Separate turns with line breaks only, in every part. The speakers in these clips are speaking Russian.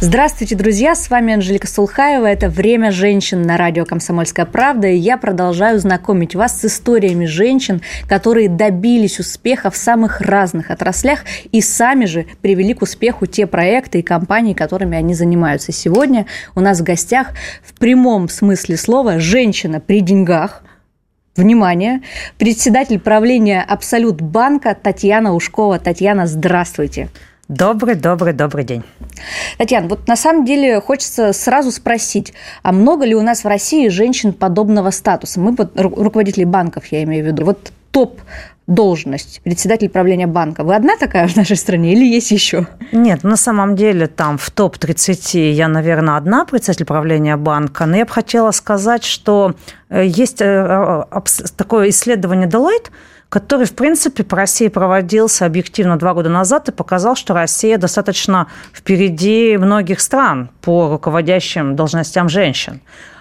Здравствуйте, друзья! С вами Анжелика Сулхаева. Это «Время женщин» на радио «Комсомольская правда». И я продолжаю знакомить вас с историями женщин, которые добились успеха в самых разных отраслях и сами же привели к успеху те проекты и компании, которыми они занимаются. Сегодня у нас в гостях в прямом смысле слова женщина при деньгах, Внимание! Председатель правления «Абсолют банка» Татьяна Ушкова. Татьяна, здравствуйте.
Добрый, добрый, добрый день.
Татьяна, вот на самом деле хочется сразу спросить, а много ли у нас в России женщин подобного статуса? Мы, руководители банков, я имею в виду, вот топ должность, председатель правления банка. Вы одна такая в нашей стране или есть еще?
Нет, на самом деле там в топ-30 я, наверное, одна председатель правления банка, но я бы хотела сказать, что э, есть э, такое исследование Deloitte, который, в принципе, по России проводился объективно два года назад и показал, что Россия достаточно впереди многих стран по руководящим должностям женщин.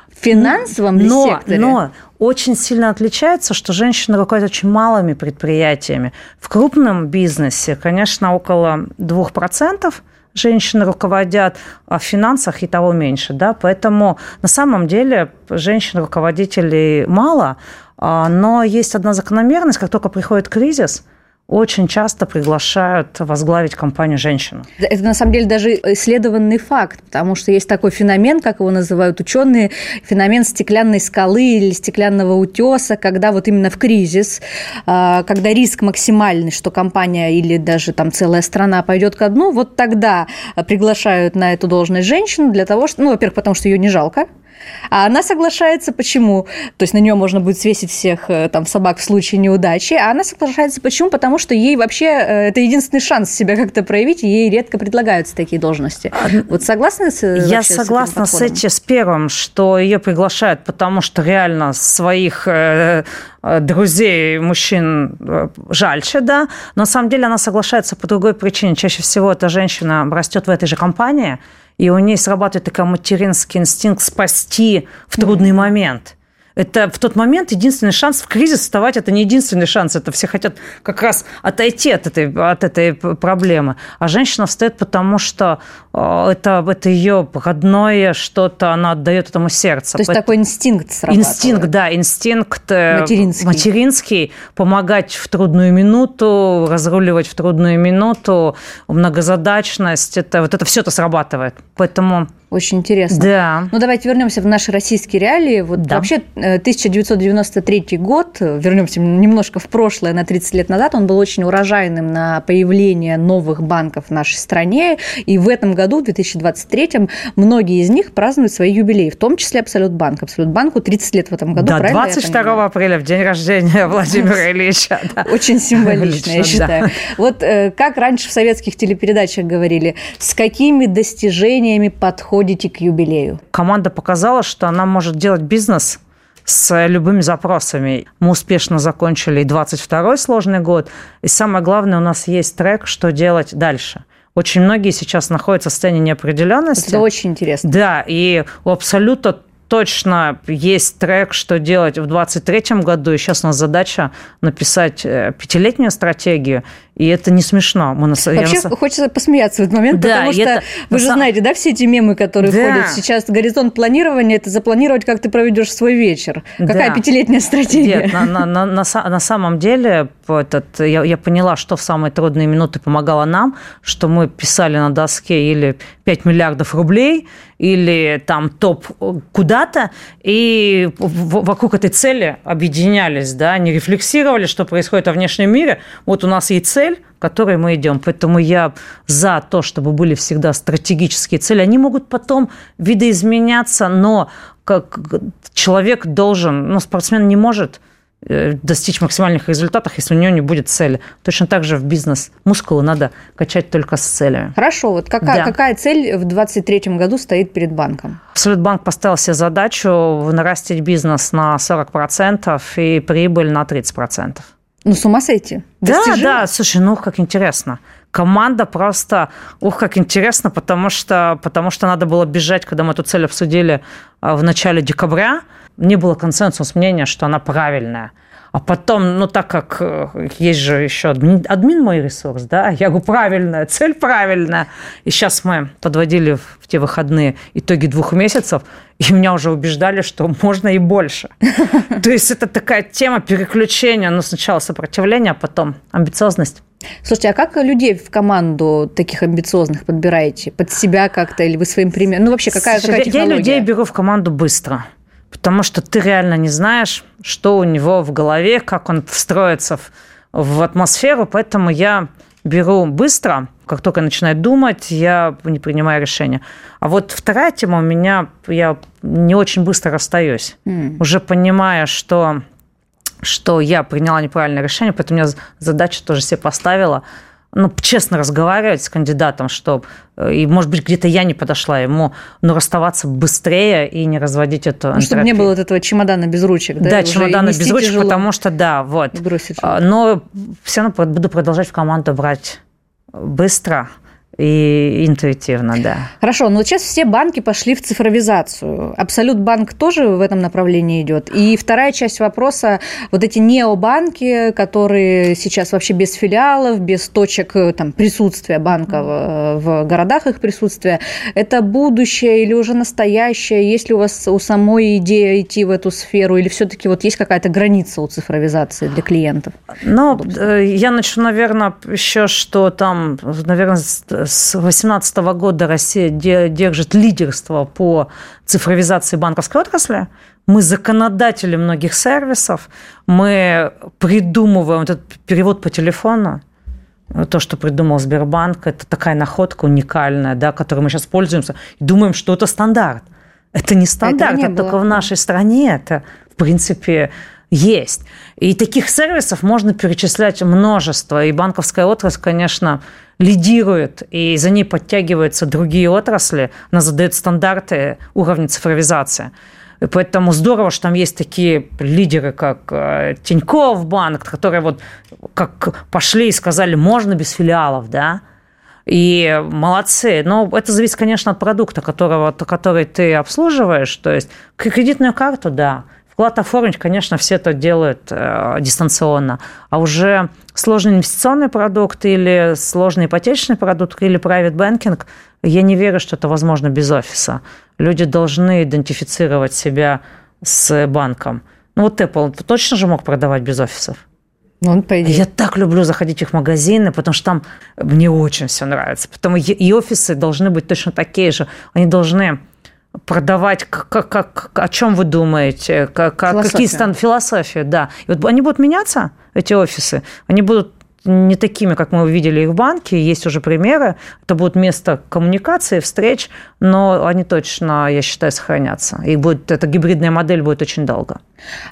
В финансовом
но,
секторе?
Но очень сильно отличается, что женщины руководят очень малыми предприятиями. В крупном бизнесе, конечно, около 2% женщины руководят, а в финансах и того меньше. Да? Поэтому на самом деле женщин-руководителей мало, а, но есть одна закономерность, как только приходит кризис – очень часто приглашают возглавить компанию женщину.
Это на самом деле даже исследованный факт, потому что есть такой феномен, как его называют ученые, феномен стеклянной скалы или стеклянного утеса, когда вот именно в кризис, а, когда риск максимальный, что компания или даже там целая страна пойдет ко дну, вот тогда приглашают на эту должность женщину для того, что, ну, во-первых, потому что ее не жалко, а она соглашается почему? То есть на нее можно будет свесить всех э, там собак в случае неудачи. А она соглашается почему? Потому что ей вообще э, это единственный шанс себя как-то проявить, и ей редко предлагаются такие должности. Вот согласны с
э, Я согласна с, с этим, с первым, что ее приглашают, потому что реально своих друзей мужчин жальче, да, но на самом деле она соглашается по другой причине. Чаще всего эта женщина растет в этой же компании, и у нее срабатывает такой материнский инстинкт спасти в трудный момент это в тот момент единственный шанс в кризис вставать, это не единственный шанс, это все хотят как раз отойти от этой, от этой проблемы. А женщина встает, потому что э, это, это ее родное что-то, она отдает этому сердцу.
То есть такой инстинкт срабатывает.
Инстинкт, да, инстинкт э, материнский. материнский, помогать в трудную минуту, разруливать в трудную минуту, многозадачность, это, вот это все это срабатывает. Поэтому
очень интересно.
Да.
Ну, давайте вернемся в наши российские реалии. Вот да. вообще 1993 э, год, вернемся немножко в прошлое, на 30 лет назад, он был очень урожайным на появление новых банков в нашей стране. И в этом году, в 2023, многие из них празднуют свои юбилеи, в том числе Абсолют Банк. Абсолют Банку 30 лет в этом году,
Да, 22 апреля, в день рождения Владимира Ильича.
Очень символично, я считаю. Вот э, как раньше в советских телепередачах говорили, с какими достижениями подходит подходите к юбилею?
Команда показала, что она может делать бизнес с любыми запросами. Мы успешно закончили и 22-й сложный год. И самое главное, у нас есть трек, что делать дальше. Очень многие сейчас находятся в состоянии неопределенности.
Это очень интересно.
Да, и у Абсолюта точно есть трек, что делать в 2023 году. И сейчас у нас задача написать э, пятилетнюю стратегию и это не смешно.
Мы на... Вообще на... хочется посмеяться в этот момент, да, потому что это... вы же знаете, да, все эти мемы, которые да. ходят сейчас. Горизонт планирования – это запланировать, как ты проведешь свой вечер. Какая да. пятилетняя стратегия?
Нет, на, на, на, на, на самом деле этот, я, я поняла, что в самые трудные минуты помогало нам, что мы писали на доске или 5 миллиардов рублей, или там топ куда-то, и вокруг этой цели объединялись, да, не рефлексировали, что происходит во внешнем мире. Вот у нас есть цель, к которой мы идем. Поэтому я за то, чтобы были всегда стратегические цели. Они могут потом видоизменяться, но как человек должен, ну, спортсмен не может достичь максимальных результатов, если у него не будет цели. Точно так же в бизнес мускулы надо качать только с целями.
Хорошо, вот какая, да. какая цель в 2023 году стоит перед банком?
Абсолют банк поставил себе задачу нарастить бизнес на 40% и прибыль на 30%.
Ну, с ума сойти.
Да, да, слушай, ну, как интересно. Команда просто, ух, как интересно, потому что, потому что надо было бежать, когда мы эту цель обсудили а, в начале декабря. Не было консенсус мнения, что она правильная. А потом, ну так как э, есть же еще админ, админ мой ресурс, да, я говорю, правильная, цель правильная. И сейчас мы подводили в те выходные итоги двух месяцев, и меня уже убеждали, что можно и больше. То есть это такая тема переключения, ну сначала сопротивление, а потом амбициозность.
Слушайте, а как людей в команду таких амбициозных подбираете? Под себя как-то или вы своим примером? Ну, вообще, какая, какая технология?
Я людей беру в команду быстро потому что ты реально не знаешь, что у него в голове, как он встроится в, в атмосферу, поэтому я беру быстро, как только начинаю думать, я не принимаю решения. А вот вторая тема у меня, я не очень быстро расстаюсь, mm. уже понимая, что что я приняла неправильное решение, поэтому я задачу тоже себе поставила – ну, честно разговаривать с кандидатом, что, э, и, может быть, где-то я не подошла ему, но расставаться быстрее и не разводить эту
ну, Чтобы не было вот этого чемодана без ручек, да?
Да, чемодана без ручек, тяжело. потому что, да, вот. А, но все равно буду продолжать в команду брать быстро, и интуитивно, да.
Хорошо, но сейчас все банки пошли в цифровизацию. Абсолют банк тоже в этом направлении идет. И вторая часть вопроса, вот эти необанки, которые сейчас вообще без филиалов, без точек там, присутствия банка в, в городах, их присутствия, это будущее или уже настоящее? Есть ли у вас у самой идея идти в эту сферу или все-таки вот есть какая-то граница у цифровизации для клиентов?
Ну, э, я начну, наверное, еще, что там, наверное, с 2018 года Россия держит лидерство по цифровизации банковской отрасли. Мы законодатели многих сервисов, мы придумываем этот перевод по телефону, то, что придумал Сбербанк, это такая находка уникальная, да, которой мы сейчас пользуемся, и думаем, что это стандарт. Это не стандарт, это, это только в нашей стране, это, в принципе, есть. И таких сервисов можно перечислять множество. И банковская отрасль, конечно, лидирует, и за ней подтягиваются другие отрасли, она задает стандарты уровня цифровизации. И поэтому здорово, что там есть такие лидеры, как э, Тинькофф банк, которые вот как пошли и сказали, можно без филиалов, да, и молодцы. Но это зависит, конечно, от продукта, которого, который ты обслуживаешь. То есть кредитную карту, да, Вклад оформить, конечно, все это делают э, дистанционно. А уже сложный инвестиционный продукт или сложный ипотечный продукт или private banking, я не верю, что это возможно без офиса. Люди должны идентифицировать себя с банком. Ну вот Apple точно же мог продавать без офисов?
Ну, он, по идее.
Я так люблю заходить в их магазины, потому что там мне очень все нравится. Потом и офисы должны быть точно такие же. Они должны продавать, как, как, как, о чем вы думаете, как, какие станут философии, да. И вот они будут меняться, эти офисы, они будут не такими, как мы увидели их в банке, есть уже примеры. Это будет место коммуникации, встреч, но они точно, я считаю, сохранятся. И будет, эта гибридная модель будет очень долго.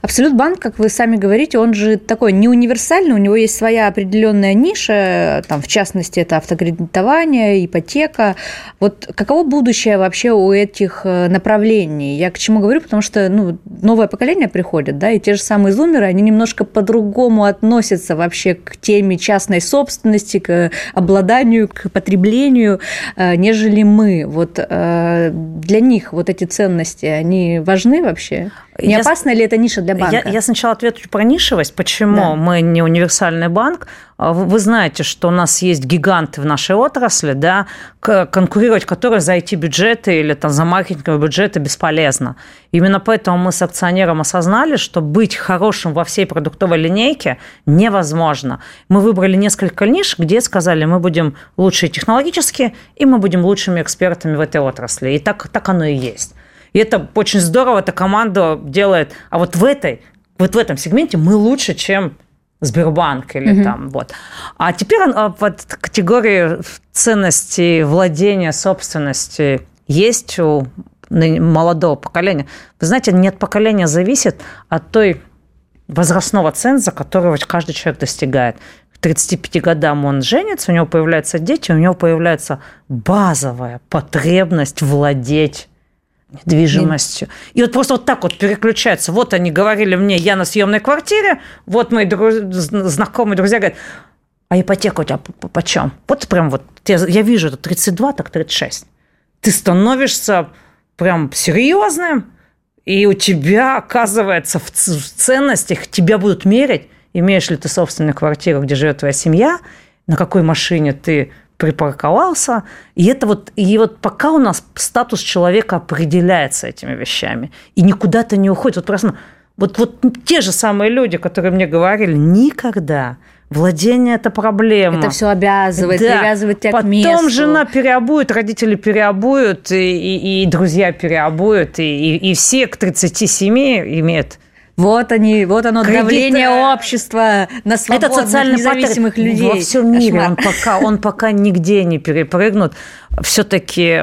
Абсолют банк, как вы сами говорите, он же такой не универсальный, у него есть своя определенная ниша, там, в частности, это автокредитование, ипотека. Вот каково будущее вообще у этих э, направлений? Я к чему говорю, потому что ну, новое поколение приходит, да, и те же самые зумеры, они немножко по-другому относятся вообще к теме частной собственности, к обладанию, к потреблению, э, нежели мы. Вот э, для них вот эти ценности, они важны вообще? Не я, опасна ли эта ниша для банка?
Я, я сначала отвечу про нишевость. Почему да. мы не универсальный банк? А вы знаете, что у нас есть гиганты в нашей отрасли, да, конкурировать которые за IT-бюджеты или там, за маркетинговые бюджеты бесполезно. Именно поэтому мы с акционером осознали, что быть хорошим во всей продуктовой линейке невозможно. Мы выбрали несколько ниш, где сказали, мы будем лучшие технологически, и мы будем лучшими экспертами в этой отрасли. И так, так оно и есть. И это очень здорово, эта команда делает. А вот в этой, вот в этом сегменте мы лучше, чем Сбербанк или угу. там вот. А теперь а, вот категории ценности владения собственности есть у молодого поколения. Вы знаете, не от поколения зависит, а от той возрастного ценза, которого каждый человек достигает. К 35 годам он женится, у него появляются дети, у него появляется базовая потребность владеть недвижимостью. И вот просто вот так вот переключается. Вот они говорили мне, я на съемной квартире, вот мои друз... знакомые друзья говорят, а ипотека у тебя почем? Вот прям вот, я вижу, это 32, так 36. Ты становишься прям серьезным, И у тебя, оказывается, в ценностях тебя будут мерить, имеешь ли ты собственную квартиру, где живет твоя семья, на какой машине ты припарковался. И это вот, и вот пока у нас статус человека определяется этими вещами, и никуда то не уходит. Вот просто вот, вот те же самые люди, которые мне говорили, никогда Владение – это проблема.
Это все обязывает, да. привязывает тебя
Потом
к месту.
Потом жена переобует, родители переобуют, и, и, и друзья переобуют, и, и, и все к 37 имеют
вот они, вот оно Кредит... давление общества на свободных, Этот социальный независимых людей.
Во всем мире он пока, он пока нигде не перепрыгнут. Все-таки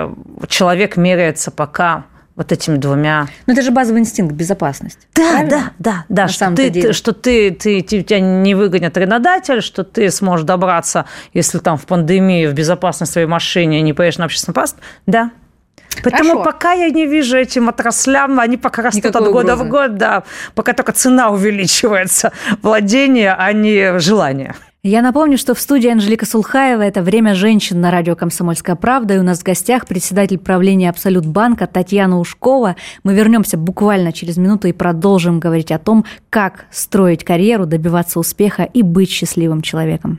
человек меряется пока вот этими двумя.
Ну, это же базовый инстинкт безопасности.
Да, правильно? да, да, да. На что ты, деле. что ты, ты, ты, тебя не выгонят арендодатель, что ты сможешь добраться, если там в пандемии в безопасность своей машине не поедешь на общественный паст. Да, Поэтому Хорошо. пока я не вижу этим отраслям, они пока растут Никакой от года угрозы. в год, да, пока только цена увеличивается, владение, а не желание.
Я напомню, что в студии Анжелика Сулхаева это «Время женщин» на радио «Комсомольская правда». И у нас в гостях председатель правления «Абсолют банка» Татьяна Ушкова. Мы вернемся буквально через минуту и продолжим говорить о том, как строить карьеру, добиваться успеха и быть счастливым человеком.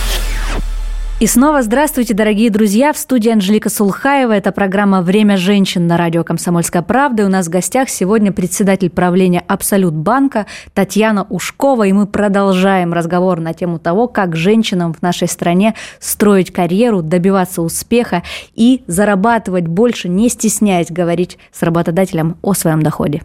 и снова здравствуйте, дорогие друзья. В студии Анжелика Сулхаева. Это программа «Время женщин» на радио «Комсомольская правда». И у нас в гостях сегодня председатель правления «Абсолют банка» Татьяна Ушкова. И мы продолжаем разговор на тему того, как женщинам в нашей стране строить карьеру, добиваться успеха и зарабатывать больше, не стесняясь говорить с работодателем о своем доходе.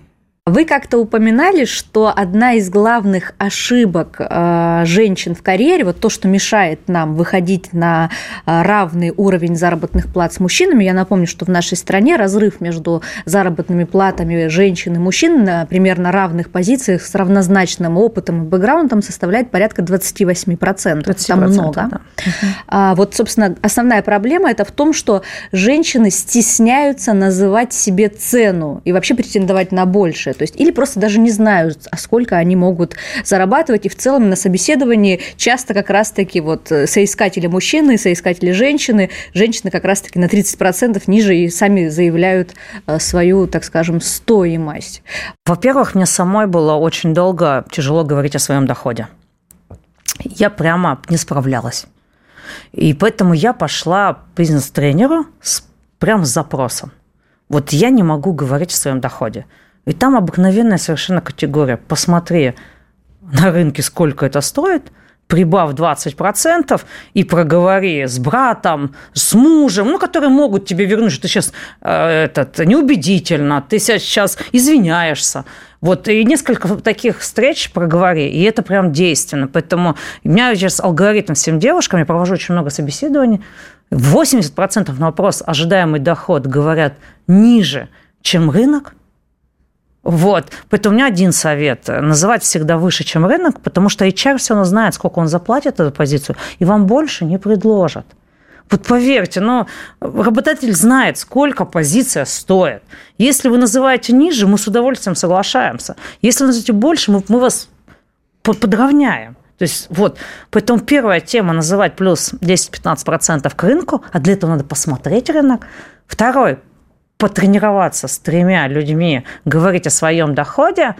Вы как-то упоминали, что одна из главных ошибок э, женщин в карьере, вот то, что мешает нам выходить на э, равный уровень заработных плат с мужчинами, я напомню, что в нашей стране разрыв между заработными платами женщин и мужчин на примерно равных позициях с равнозначным опытом и бэкграундом составляет порядка 28%. 20%, Там много. Да. А, вот, собственно, основная проблема это в том, что женщины стесняются называть себе цену и вообще претендовать на большее. То есть, или просто даже не знают, а сколько они могут зарабатывать. И в целом на собеседовании часто как раз-таки вот э, соискатели мужчины, соискатели женщины, женщины как раз-таки на 30% ниже и сами заявляют э, свою, так скажем, стоимость.
Во-первых, мне самой было очень долго тяжело говорить о своем доходе. Я прямо не справлялась. И поэтому я пошла бизнес-тренеру с, прям с запросом. Вот я не могу говорить о своем доходе. И там обыкновенная совершенно категория. Посмотри на рынке, сколько это стоит, прибав 20% и проговори с братом, с мужем, ну, которые могут тебе вернуть, что ты сейчас э, этот, неубедительно, ты сейчас извиняешься. Вот, и несколько таких встреч проговори, и это прям действенно. Поэтому у меня сейчас алгоритм всем девушкам, я провожу очень много собеседований, 80% на вопрос ожидаемый доход говорят ниже, чем рынок, вот. Поэтому у меня один совет. Называть всегда выше, чем рынок, потому что HR все равно знает, сколько он заплатит эту позицию, и вам больше не предложат. Вот поверьте, но работодатель знает, сколько позиция стоит. Если вы называете ниже, мы с удовольствием соглашаемся. Если вы назовете больше, мы, мы вас подровняем. То есть вот, поэтому первая тема называть плюс 10-15% к рынку, а для этого надо посмотреть рынок. Второй, потренироваться с тремя людьми, говорить о своем доходе,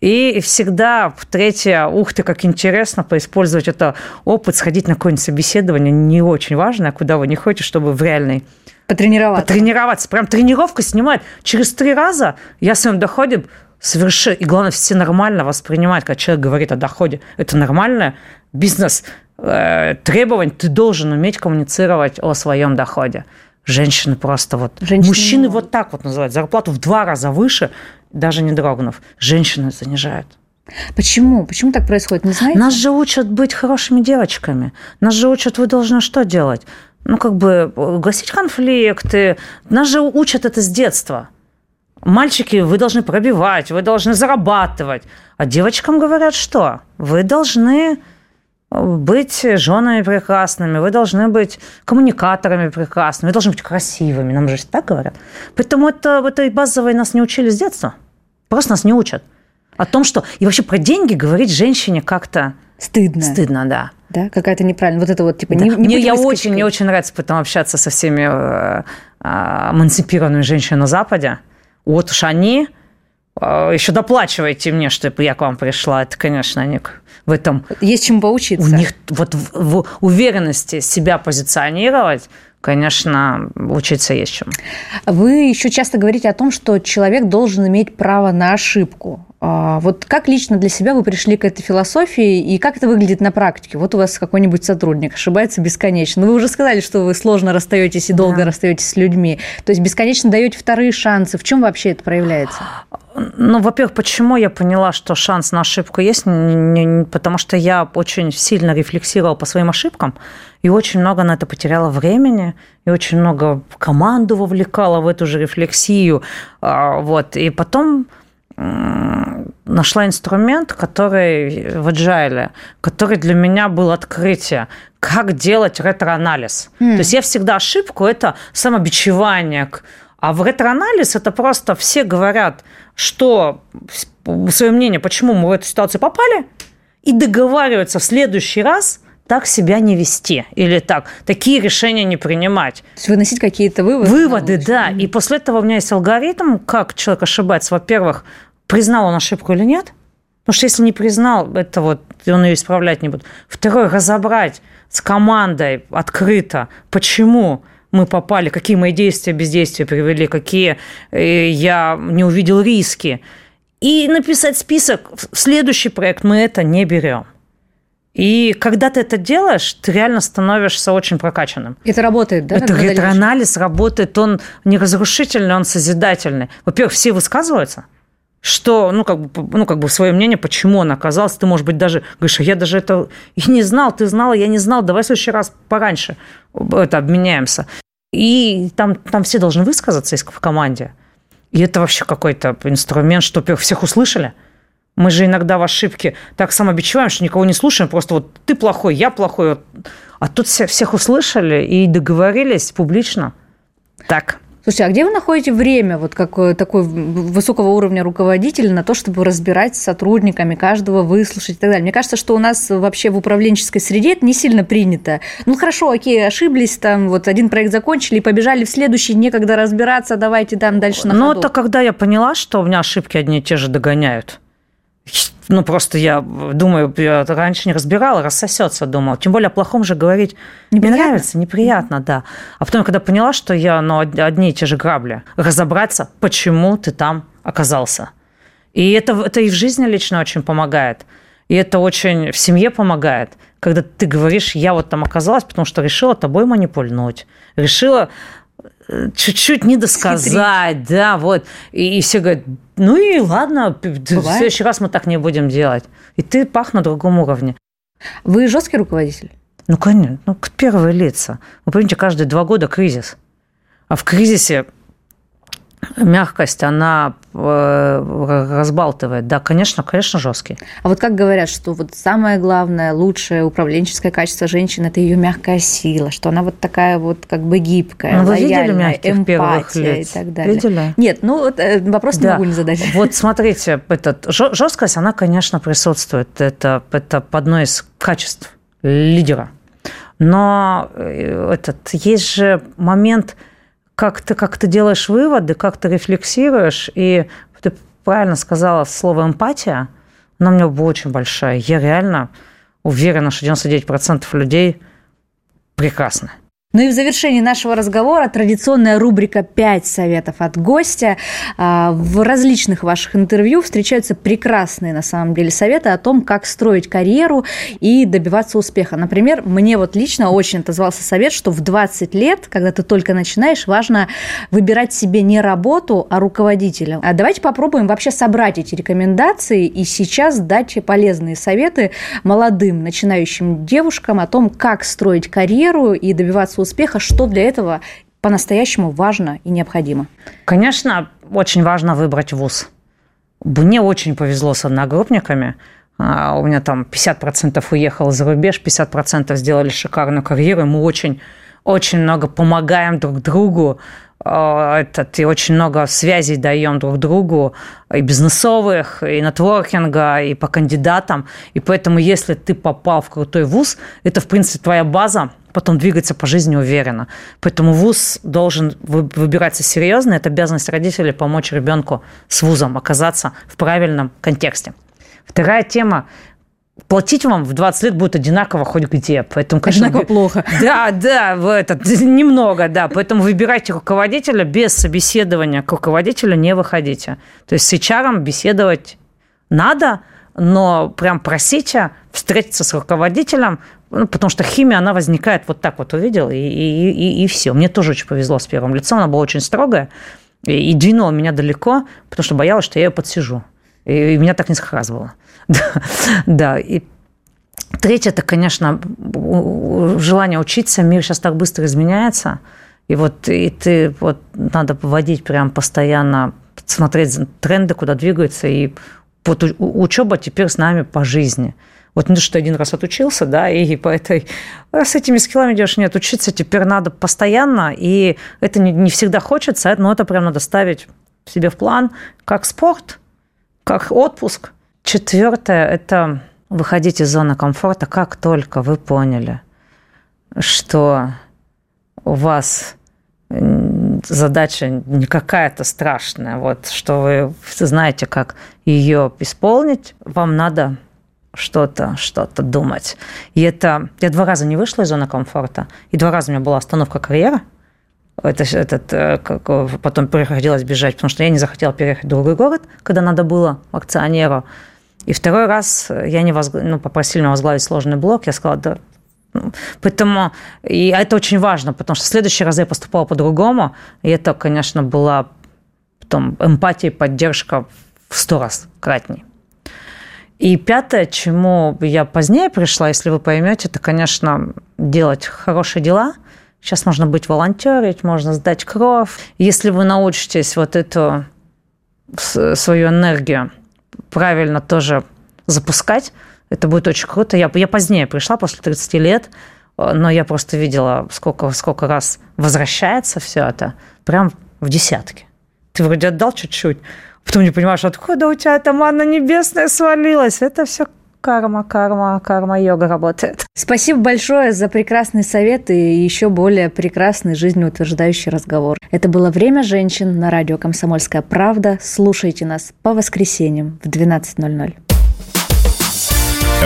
и всегда, третье, ух ты, как интересно, поиспользовать это опыт, сходить на какое-нибудь собеседование, не очень важно, куда вы не ходите, чтобы в реальной
Потренироваться.
Потренироваться. Прям тренировка снимает. Через три раза я в своем доходе совершенно... И главное, все нормально воспринимать, когда человек говорит о доходе. Это нормально. Бизнес э, требовань. Ты должен уметь коммуницировать о своем доходе. Женщины просто вот... Женщины Мужчины вот так вот называют. Зарплату в два раза выше, даже не дрогнув. Женщины занижают.
Почему? Почему так происходит? Не знаете?
Нас же учат быть хорошими девочками. Нас же учат, вы должны что делать? Ну, как бы гасить конфликты. Нас же учат это с детства. Мальчики, вы должны пробивать, вы должны зарабатывать. А девочкам говорят, что? Вы должны быть женами прекрасными, вы должны быть коммуникаторами прекрасными, вы должны быть красивыми, нам же так говорят. Поэтому это, это базовое нас не учили с детства. Просто нас не учат. О том, что... И вообще про деньги говорить женщине как-то
Стыдно.
Стыдно, да.
Да, какая-то неправильная. Вот это вот типа
да.
не, не
Мне я очень, мне очень нравится потом общаться со всеми э, э, эмансипированными женщинами на Западе. Вот уж они э, еще доплачивайте мне, чтобы я к вам пришла. Это, конечно, они в этом...
Есть чему поучиться.
У них вот в, в уверенности себя позиционировать конечно, учиться есть чем.
Вы еще часто говорите о том, что человек должен иметь право на ошибку. А, вот как лично для себя вы пришли к этой философии и как это выглядит на практике? Вот у вас какой-нибудь сотрудник ошибается бесконечно. Вы уже сказали, что вы сложно расстаетесь и долго да. расстаетесь с людьми. То есть бесконечно даете вторые шансы. В чем вообще это проявляется?
Ну, во-первых, почему я поняла, что шанс на ошибку есть? Потому что я очень сильно рефлексировала по своим ошибкам и очень много на это потеряла времени, и очень много команду вовлекала в эту же рефлексию. А, вот. И потом нашла инструмент, который в agile, который для меня был открытие, как делать ретроанализ. Mm. То есть я всегда ошибку – это самобичевание, а в ретроанализ это просто все говорят, что свое мнение, почему мы в эту ситуацию попали, и договариваются в следующий раз так себя не вести или так, такие решения не принимать. То
есть выносить какие-то выводы?
Выводы, да. И после этого у меня есть алгоритм, как человек ошибается. Во-первых, признал он ошибку или нет. Потому что если не признал, это вот он ее исправлять не будет. Второе, разобрать с командой открыто, почему мы попали, какие мои действия, бездействия привели, какие э, я не увидел риски. И написать список, в следующий проект мы это не берем. И когда ты это делаешь, ты реально становишься очень прокачанным.
Это работает, да?
Это ретроанализ работает, он не разрушительный, он созидательный. Во-первых, все высказываются – что, ну, как бы, ну, как бы свое мнение, почему он оказался. Ты, может быть, даже говоришь, «А я даже это и не знал, ты знала, я не знал, давай в следующий раз пораньше это обменяемся. И там, там все должны высказаться в команде. И это вообще какой-то инструмент, что всех услышали. Мы же иногда в ошибке так самобичеваем, что никого не слушаем, просто вот ты плохой, я плохой. А тут все, всех услышали и договорились публично. Так.
Слушайте, а где вы находите время, вот как такой высокого уровня руководителя, на то, чтобы разбирать с сотрудниками, каждого выслушать и так далее? Мне кажется, что у нас вообще в управленческой среде это не сильно принято. Ну, хорошо, окей, ошиблись, там вот один проект закончили и побежали в следующий, некогда разбираться, давайте там дальше на
Ну, это когда я поняла, что у меня ошибки одни и те же догоняют. Ну, просто я думаю, я раньше не разбирала, рассосется, думала. Тем более о плохом же говорить неприятно. не нравится, неприятно, да. А потом, когда поняла, что я, ну, одни и те же грабли, разобраться, почему ты там оказался. И это, это и в жизни лично очень помогает. И это очень в семье помогает, когда ты говоришь, я вот там оказалась, потому что решила тобой манипульнуть, решила чуть-чуть не досказать, да, вот. И, и все говорят, ну и ладно, Бывает. в следующий раз мы так не будем делать. И ты пах на другом уровне.
Вы жесткий руководитель?
Ну, конечно, ну, первые лица. Вы понимаете, каждые два года кризис. А в кризисе мягкость, она э, разбалтывает. Да, конечно, конечно, жесткий.
А вот как говорят, что вот самое главное, лучшее управленческое качество женщины – это ее мягкая сила, что она вот такая вот как бы гибкая, ну, вы лояльная, эмпатия и так далее.
Видели?
Нет, ну вот э, вопрос да. не могу не задать.
Вот смотрите, этот, жесткость, она, конечно, присутствует. Это, это одно из качеств лидера. Но э, этот, есть же момент – как ты, как ты делаешь выводы, как ты рефлексируешь. И ты правильно сказала слово «эмпатия», она у меня была очень большая. Я реально уверена, что 99% людей прекрасны.
Ну и в завершении нашего разговора традиционная рубрика «Пять советов от гостя». А, в различных ваших интервью встречаются прекрасные, на самом деле, советы о том, как строить карьеру и добиваться успеха. Например, мне вот лично очень отозвался совет, что в 20 лет, когда ты только начинаешь, важно выбирать себе не работу, а руководителя. А давайте попробуем вообще собрать эти рекомендации и сейчас дать полезные советы молодым начинающим девушкам о том, как строить карьеру и добиваться успеха, что для этого по-настоящему важно и необходимо?
Конечно, очень важно выбрать вуз. Мне очень повезло с одногруппниками. А, у меня там 50% уехало за рубеж, 50% сделали шикарную карьеру. Мы очень очень много помогаем друг другу, а, этот, и очень много связей даем друг другу, и бизнесовых, и нетворкинга, и по кандидатам. И поэтому, если ты попал в крутой вуз, это, в принципе, твоя база, потом двигаться по жизни уверенно. Поэтому вуз должен выбираться серьезно. Это обязанность родителей помочь ребенку с вузом оказаться в правильном контексте. Вторая тема платить вам в 20 лет будет одинаково хоть где. Поэтому,
конечно, одинаково плохо.
Да, да, в этот, немного, да. Поэтому выбирайте руководителя без собеседования к руководителю не выходите. То есть с HR беседовать надо, но прям просите встретиться с руководителем, ну, потому что химия, она возникает вот так вот, увидел, и, и, и, и все. Мне тоже очень повезло с первым лицом, она была очень строгая, и, и двинула меня далеко, потому что боялась, что я ее подсижу. И, и меня так не схразывало. Да, да. И третье, это, конечно, желание учиться. Мир сейчас так быстро изменяется. И вот и ты вот надо вводить прям постоянно, смотреть тренды, куда двигаются. И вот учеба теперь с нами по жизни. Вот то, что один раз отучился, да, и по этой... С этими скиллами идешь, нет, учиться теперь надо постоянно, и это не, не всегда хочется, но это прям надо ставить себе в план, как спорт, как отпуск – Четвертое – это выходить из зоны комфорта, как только вы поняли, что у вас задача не какая-то страшная, вот, что вы знаете, как ее исполнить, вам надо что-то, что-то думать. И это... Я два раза не вышла из зоны комфорта, и два раза у меня была остановка карьеры. Это, этот, э, как, потом приходилось бежать, потому что я не захотела переехать в другой город, когда надо было акционеру. И второй раз я не возгла... ну, попросили меня возглавить сложный блок, я сказала, да, Поэтому, и это очень важно, потому что в следующий раз я поступала по-другому, и это, конечно, была потом эмпатия и поддержка в сто раз кратней. И пятое, чему я позднее пришла, если вы поймете, это, конечно, делать хорошие дела. Сейчас можно быть волонтерить, можно сдать кровь. Если вы научитесь вот эту свою энергию правильно тоже запускать. Это будет очень круто. Я, я позднее пришла, после 30 лет, но я просто видела, сколько, сколько раз возвращается все это. Прям в десятки. Ты вроде отдал чуть-чуть, потом не понимаешь, откуда у тебя эта манна небесная свалилась. Это все карма, карма, карма-йога работает.
Спасибо большое за прекрасный совет и еще более прекрасный жизнеутверждающий разговор. Это было «Время женщин» на радио «Комсомольская правда». Слушайте нас по воскресеньям в 12.00.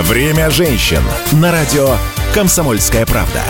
«Время женщин» на радио «Комсомольская правда».